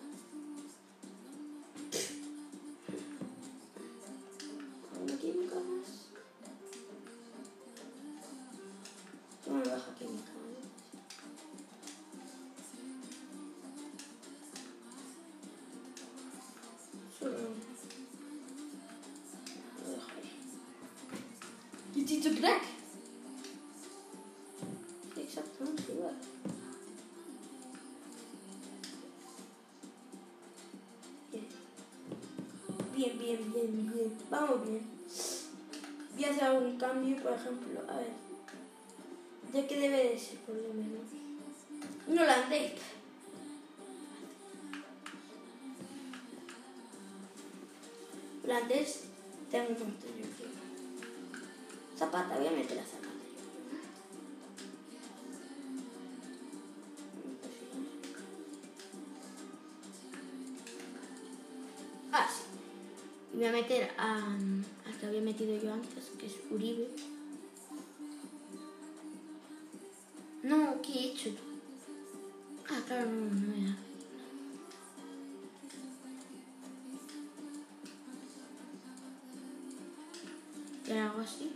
Vamos bien. Voy a hacer algún cambio, por ejemplo, a ver. ¿De qué debe de ser, por lo menos? Un holandés. Holandés, tengo un montón, yo creo. Zapata, voy a meter a Zapata. Voy a meter a, al que había metido yo antes, que es Uribe. No, ¿qué he hecho? Ah, claro, no, no era. ¿Qué hago así?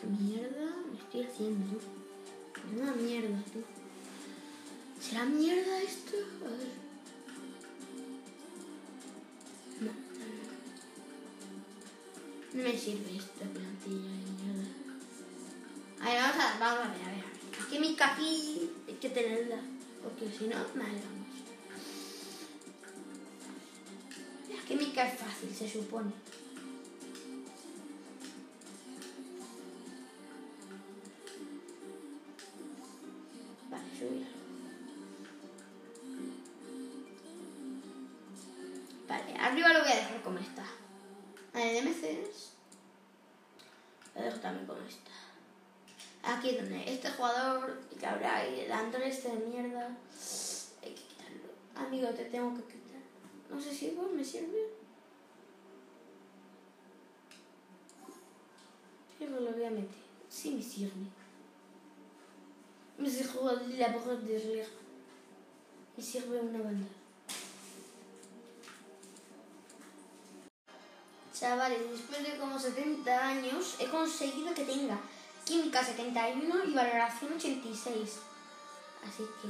¿Qué mierda me estoy haciendo? Es una mierda, tú. ¿Será mierda esto? A ver. No me sirve esta plantilla de mierda. A ver, vamos a, vamos a ver, a ver. Es que mi aquí hay que tenerla, porque si no, mal vamos. Que mi es fácil, se supone. Meter. Sí me sirve. Me sirve la borra de rire. Me sirve una banda. Chavales, después de como 70 años he conseguido que tenga química 71 y valoración 86. Así que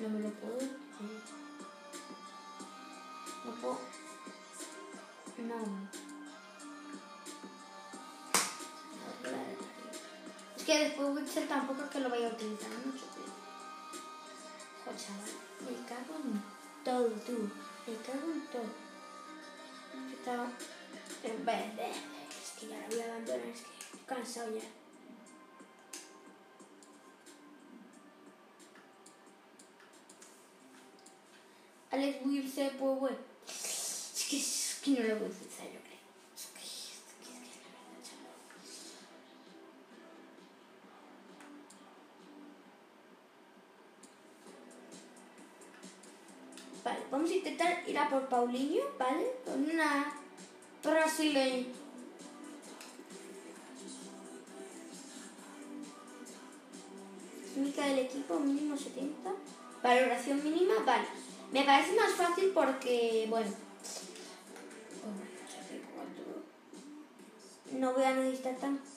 no me lo puedo. No puedo. No. Es que después Witcher tampoco es que lo vaya a utilizar mucho, pero. Chaval, me cago en todo, tú. Me cago en todo. Estaba. Es que ya la voy a abandonar, es que estoy cansado ya. Alex Wilson, pues bueno. Es que, es que no lo voy a utilizar, yo vamos a intentar ir a por Paulinho, ¿vale? Con una brasileña. Química del equipo mínimo 70. Valoración mínima, vale. Me parece más fácil porque, bueno. No voy a necesitar tanto.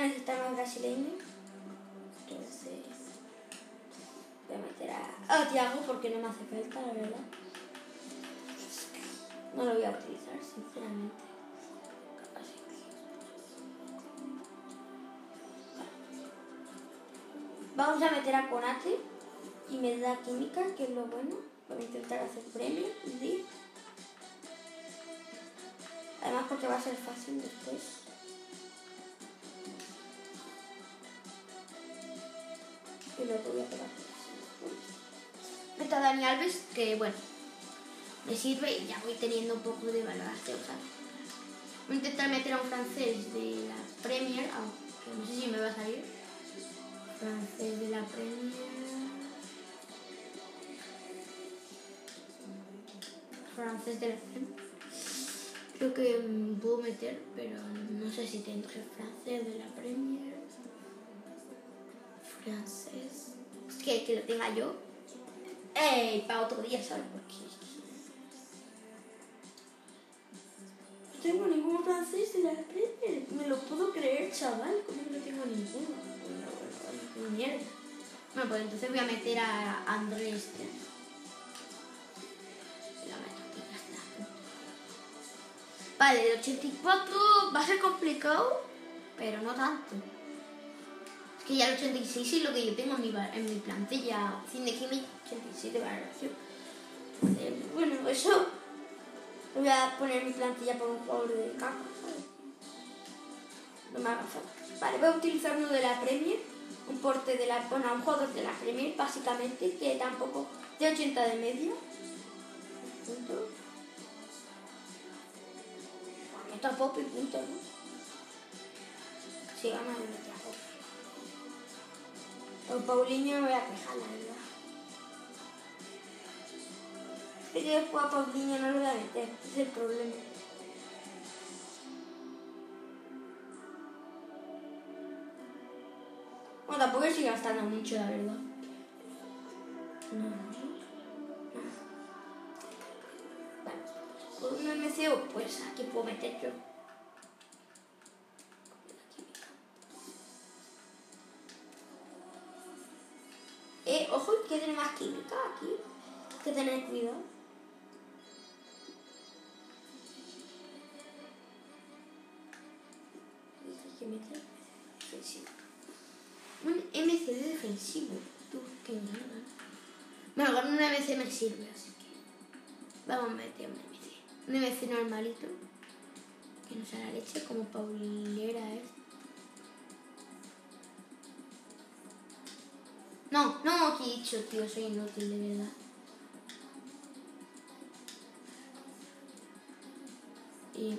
Voy a necesitar más brasileño. Entonces. Voy a meter a, a Thiago porque no me hace falta, la verdad. No lo voy a utilizar, sinceramente. Vamos a meter a Conate y me da química, que es lo bueno. Voy a intentar hacer premio. ¿sí? Además porque va a ser fácil después. Y luego voy a pegar. A Dani Alves, que bueno, me sirve y ya voy teniendo un poco de valoración. Voy a intentar meter a un francés de la Premier, aunque no sé si me va a salir. Francés de la Premier. Francés de la Premier. Creo que mm, puedo meter, pero no sé si tendré francés de la Premier. Francés. Que, que lo tenga yo. ¡Ey! Para otro día, ¿sabes? Porque no tengo ningún francés de la Premier. Me lo puedo creer, chaval. ¿Cómo que no tengo ninguno? Bueno, bueno, bueno, mierda. Bueno, pues entonces voy a meter a Andrés. Vale, el 84 va a ser complicado, pero no tanto. Que ya el 86 es lo que yo tengo en mi, en mi plantilla. Cine Química 87 valoración. Bueno, eso. Voy a poner mi plantilla por un jugador de ¿sabes? No me haga falta. Vale, voy a utilizar uno de la Premier. Un porte de la. Bueno, un jugador de la Premier, básicamente, que tampoco. de 80 de media. Punto. A Pop y punto, ¿no? Sí, vamos a meter Por Paulinho me voy a quejar, la verdad. Es que después a Paulinho no lo voy a meter, es el problema. Bueno, tampoco estoy gastando mucho, la verdad. No. Vale. Con un MCO, pues aquí puedo meter yo. Tiene más química aquí. Hay que tener cuidado. Un MC de defensivo. Tú, qué nada. Bueno, con un MC me sirve, así que. Vamos a meter un MC. Un MC normalito. Que no sea la leche, como Paulera es. No, no, dicho, tío, soy inútil, de verdad. Y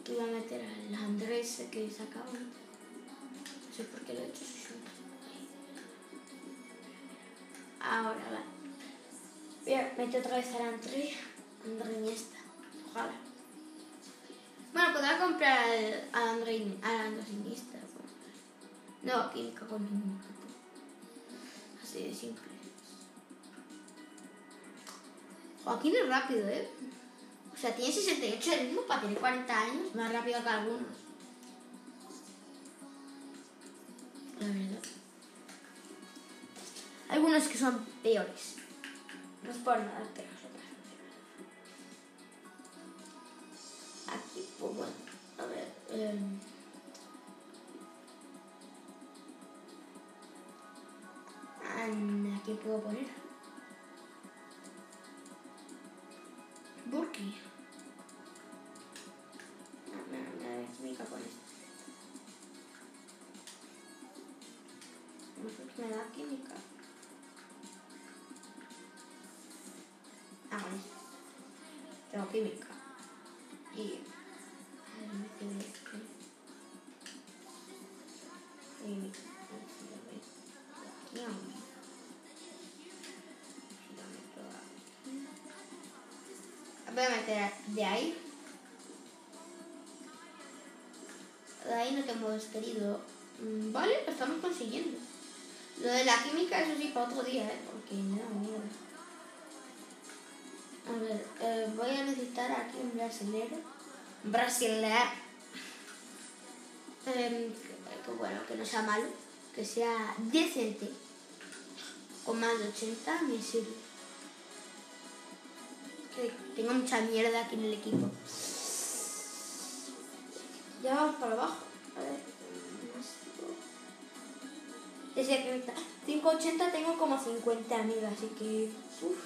aquí voy a meter al Andrés que sacaba. No sé por qué lo he hecho. Ahora va. A meter otra vez al André. André Iniesta. Ojalá. Bueno, podrá comprar al, al André al Andrés Iniesta. bueno. No, química con ningún Así de simple. Joaquín es rápido, ¿eh? O sea, tiene 68 de ritmo para tener 40 años. Más rápido que algunos. La verdad. Algunos que son peores. No es por nada, pero es. Aquí, pues bueno, a ver. em, ah, ¿Qué puedo poner? Burki. Me da química con esto. Me da química. Ah, vale. Tengo química. De ahí. De ahí no tengo querido. Mm, Vale, lo estamos consiguiendo. Lo de la química, eso sí, para otro día, ¿eh? porque miedo. A ver, eh, voy a necesitar aquí un brasilero. Un brasilero. Em, que, que bueno, que no sea malo, que sea decente. Con más de 80 me sirve. Tengo mucha mierda aquí en el equipo. Ya vamos para abajo. A ver. Ahorita 580 tengo como 50 amigas, así que. Uf.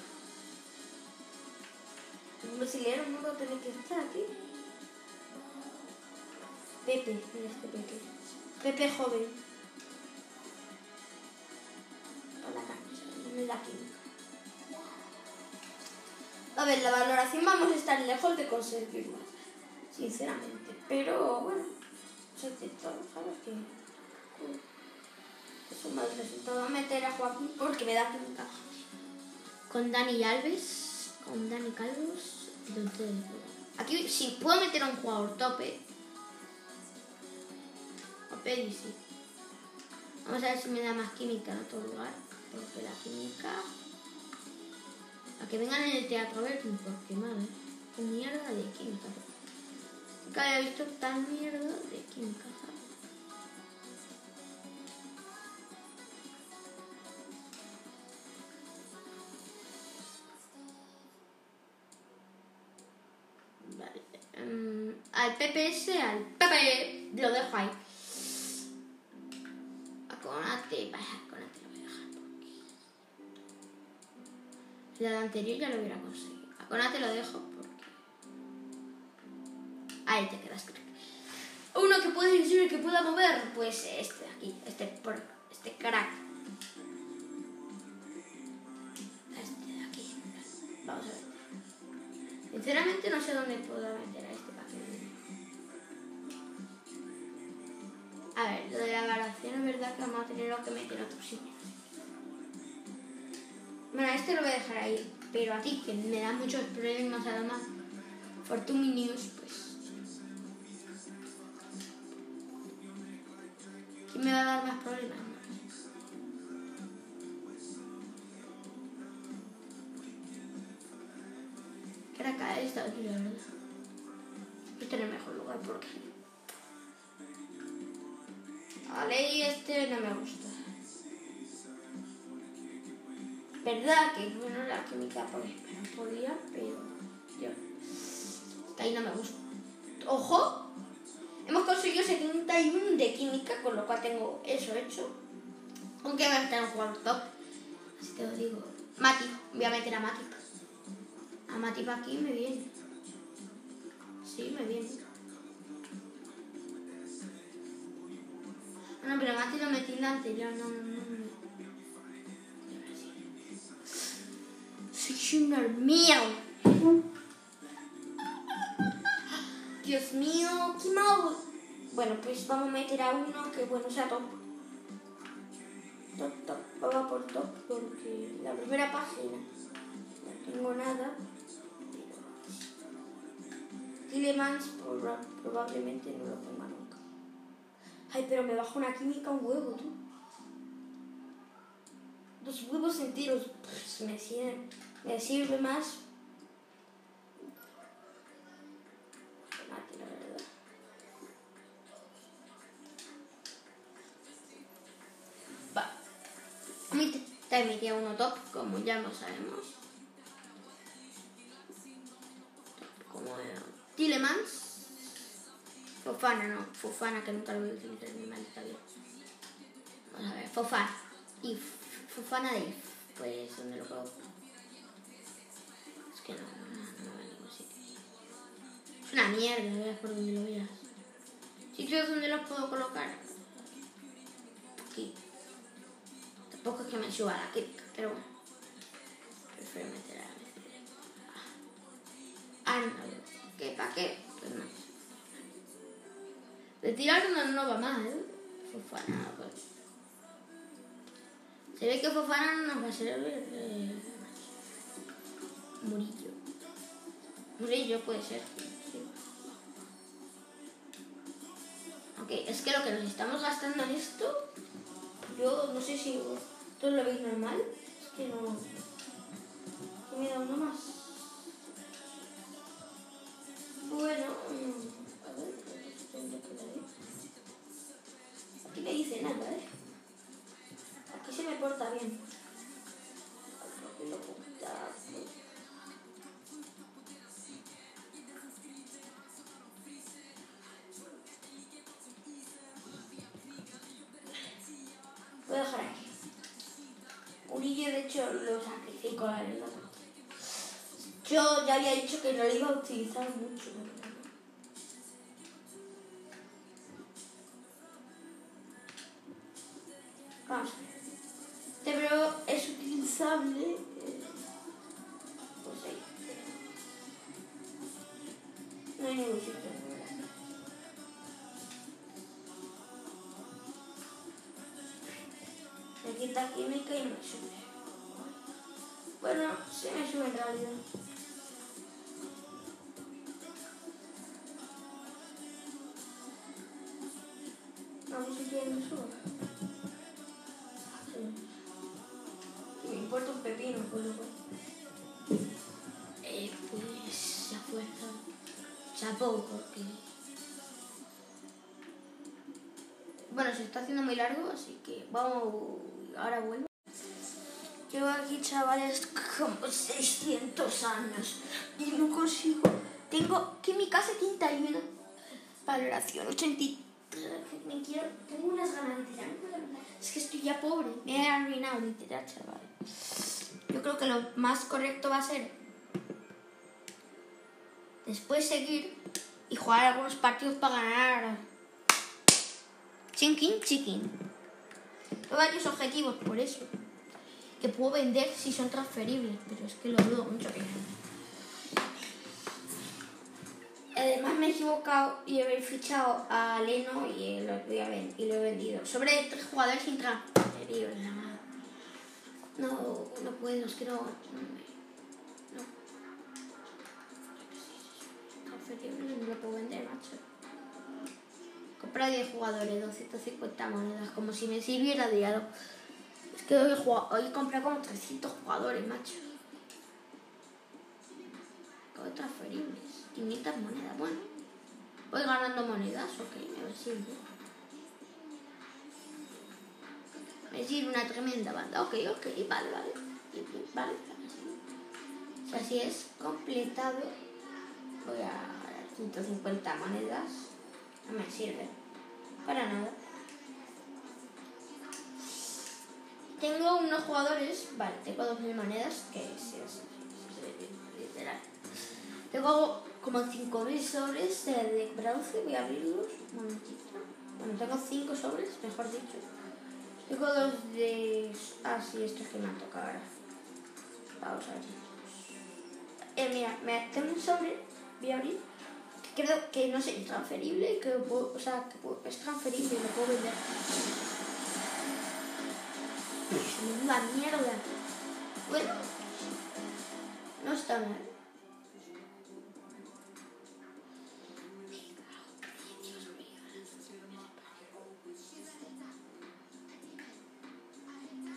Un brasileño no va a que estar aquí. Pepe, mira este Pepe. Pepe joven. Con la camisa, no es la química. A ver, la valoración vamos a estar lejos de conseguir más, sinceramente. Pero bueno, se intentó, ¿sabes qué? Eso me resultado meter a Joaquín porque me da química. Con Dani Alves, con Dani Calvos. Aquí sí puedo meter a un jugador tope. A Pedri sí. Vamos a ver si me da más química en otro lugar. Porque la química. A que vengan en el teatro a verme, porque madre. Qué mierda de química. Nunca había visto tan mierda de química. Vale. em, al PPS, al PP, lo dejo ahí. A Conate, vaya, a La anterior ya lo hubiera conseguido. A Conate lo dejo porque... Ahí te quedas, crack. Uno que puede decir que pueda mover, pues este de aquí, este, por, este crack. Este de aquí. Vamos a ver. Sinceramente no sé dónde puedo meter a este paquete. A ver, lo de la valoración es verdad que vamos a tener que meter otro sitio. Bueno, este lo voy a dejar ahí, pero a ti que me da muchos problemas además, Fortune News, pues... ¿Quién me va a dar más problemas? Creo que ha estado aquí, la verdad. Este es el mejor lugar porque... Vale, y este no me gusta. Verdad que, bueno, la química no podía, pero yo... Ahí no me gusta. ¡Ojo! Hemos conseguido 71 de química, con lo cual tengo eso hecho. Aunque a estar en jugador top. Así te lo digo. Mati, voy a meter a Mati. A Mati para aquí me viene. Sí, me viene. No, pero Mati lo metí en la anterior, no, no. Soy un hormigo. Dios mío, qué mal. Bueno, pues vamos a meter a uno que, bueno, sea top. Top, top. Vamos por top porque la primera página no tengo nada. Tillemans proba- probablemente no lo ponga nunca. Ay, pero me baja una química un huevo, tú. Dos huevos enteros. Pues me sirve, me sirve más. Va. A mí uno top, como ya lo sabemos. Como era. Tillemans. Fofana, no. Fofana, que nunca lo voy a utilizar en mi maldita vida. Vamos a ver, Fofana. If. Fofana de If. Pues, ¿dónde lo coloco? Que no, no, no, no va a ningún sitio. Es una mierda, veas por donde lo veas. Sitios donde los puedo colocar. Aquí. Tampoco es que me suba la clic, pero bueno. Prefiero meter a Ah, no. ¿Qué? ¿Para qué? Pues no. De tirar no va mal. Fofana, pues. Se ve que Fofana no nos va a servir. Eh, Murillo. Murillo puede ser. Ok, es que lo que nos estamos gastando en esto, yo no sé si todos lo veis normal. Es que no. que me da uno más. Bueno, mm, a ver. Aquí me dice nada, ¿eh? Aquí se me porta bien. Voy a dejar aquí. Murillo, de hecho, lo sacrifico, la verdad. Yo ya había dicho que no lo iba a utilizar mucho. Vamos. Este pero es utilizable. eh, Pues ahí. No hay ningún sitio. Química y me sube. Bueno, sí me sube en realidad. Vamos si quieren me. Sí. Me importa un pepino, pues lo. Eh, pues ya fuerza. Chapó, porque. Bueno, se está haciendo muy largo, así que vamos. Ahora vuelvo. Llevo aquí, chavales, como 600 años y no consigo. Tengo química 71. Valoración 83. Me quiero, tengo unas ganas de tirar. Es que estoy ya pobre. Me he arruinado literal, chaval. Yo creo que lo más correcto va a ser después seguir y jugar algunos partidos para ganar. Chinkin, chicken. Varios objetivos por eso. Que puedo vender si son transferibles, pero es que lo dudo mucho que Además me he equivocado y he fichado a Leno y lo, voy a y lo he vendido. Sobre tres jugadores intransferibles, nada más. No, no puedo, es que no. No. Transferible no lo puedo vender, macho. Comprar 10 jugadores, 250 monedas, como si me sirviera de algo. Es que hoy, hoy compré como 300 jugadores, macho. Todo transferibles. 500 monedas, bueno. Voy ganando monedas, ok, me sirve. Me sirve una tremenda banda, ok, ok, vale, vale. Vale, así. O sea, si es completado, voy a ganar 150 monedas. No me sirve. Para nada. Tengo unos jugadores, vale, tengo 2.000 monedas, que es, es- es literal. Tengo como 5.000 sobres de, de voy a abrirlos. Bueno, tengo 5 sobres, mejor dicho. Tengo dos de... Ah, sí, estos que me han tocado ahora. Vamos a ver. Eh, mira, me, tengo un sobre, voy a abrir, creo que no sé, es transferible, que puedo- o sea, que puedo- es transferible lo puedo vender. Menuda mierda. Bueno, no está mal.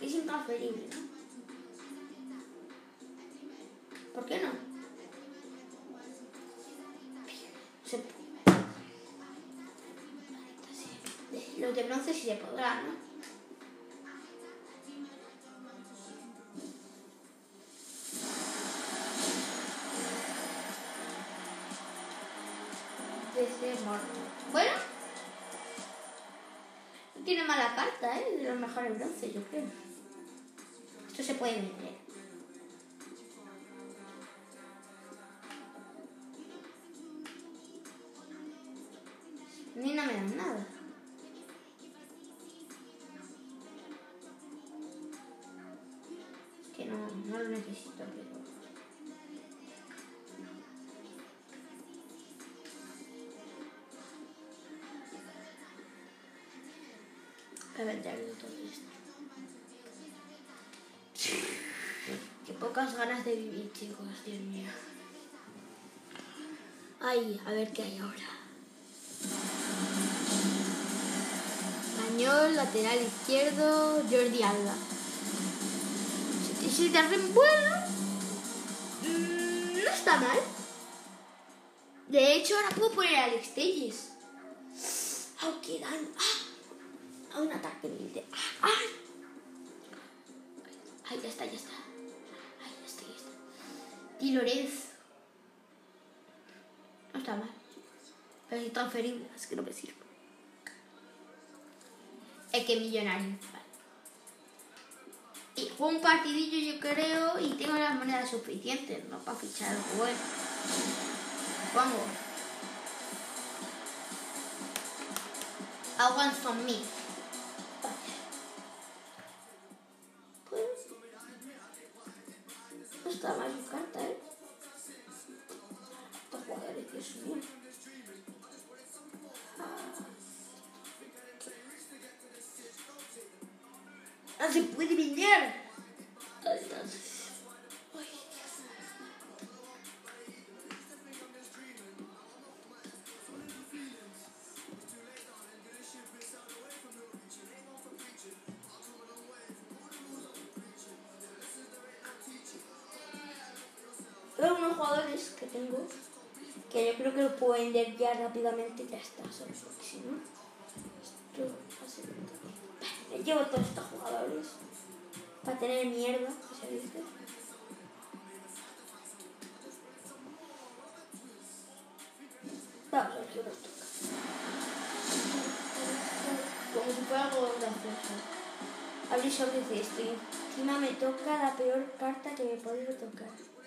Es intransferible, ¿no? Se podrá, ¿no? Muerto. Bueno. No tiene mala carta, ¿eh? De los mejores bronce, yo creo. Esto se puede vender. A venderlo todo esto. Qué pocas ganas de vivir, chicos, Dios mío. Ay, a ver qué hay ahora. Español, lateral izquierdo, Jordi Alba. Si te bueno, mm, no está mal. De hecho, ahora puedo poner a Alex Telles. Aunque dan ah, a un ataque. Ah, ah. Ay, ya está, ya está. Ay, ya está, ya está. Di Lorenzo. No está mal. Pero es transferible, es que no me sirve. Es que millonario. Y juego un partidillo, yo creo, y tengo las monedas suficientes, ¿no? Para fichar algo bueno. Pongo. I want some. No está pueden desviar rápidamente ya está, solo porque si no, esto vale, llevo todos estos jugadores para tener mierda, se dice. Vamos a ver. Como si fuera algo gracioso. Abrir sobre esto y encima me toca la peor carta que me podría tocar.